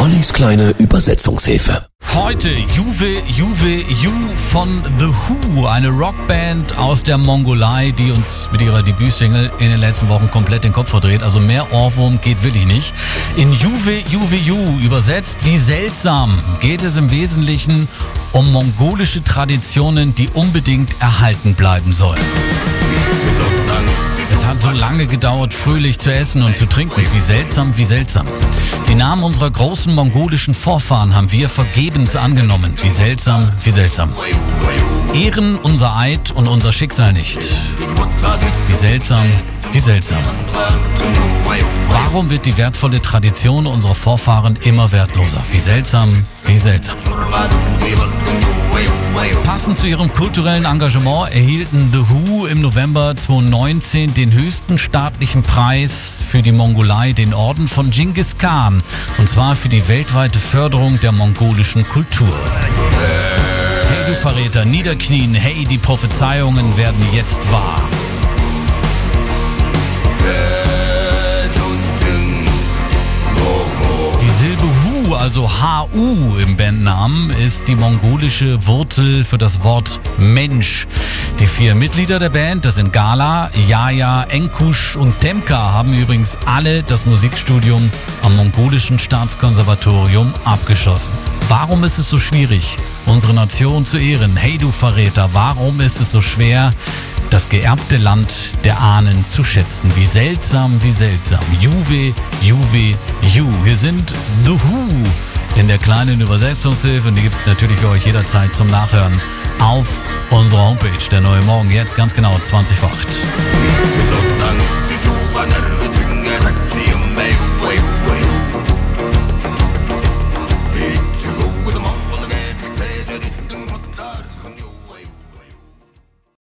Ollis kleine Übersetzungshilfe. Heute Juve Juve Ju von The Who, eine Rockband aus der Mongolei, die uns mit ihrer Debütsingle in den letzten Wochen komplett den Kopf verdreht. Also mehr Ohrwurm geht wirklich nicht. In Juve Juve Ju, übersetzt wie seltsam, geht es im Wesentlichen um mongolische Traditionen, die unbedingt erhalten bleiben sollen. So lange gedauert, fröhlich zu essen und zu trinken. Wie seltsam, wie seltsam. Die Namen unserer großen mongolischen Vorfahren haben wir vergebens angenommen. Wie seltsam, wie seltsam. Ehren unser Eid und unser Schicksal nicht. Wie seltsam, wie seltsam. Warum wird die wertvolle Tradition unserer Vorfahren immer wertloser? Wie seltsam, wie seltsam. Passend zu ihrem kulturellen Engagement erhielten The Who im November 2019 den höchsten staatlichen Preis für die Mongolei, den Orden von Genghis Khan, und zwar für die weltweite Förderung der mongolischen Kultur. Hey du Verräter, niederknien, hey, die Prophezeiungen werden jetzt wahr. Also HU im Bandnamen, ist die mongolische Wurzel für das Wort Mensch. Die vier Mitglieder der Band, das sind Gala, Yaya, Enkush und Temka, haben übrigens alle das Musikstudium am mongolischen Staatskonservatorium abgeschlossen. Warum ist es so schwierig, unsere Nation zu ehren? Hey du Verräter, warum ist es so schwer, das geerbte Land der Ahnen zu schätzen. Wie seltsam, wie seltsam. Juve, Juve, Ju. Wir sind The Who in der kleinen Übersetzungshilfe und die gibt es natürlich für euch jederzeit zum Nachhören auf unserer Homepage. Der neue Morgen jetzt ganz genau 20 vor 8.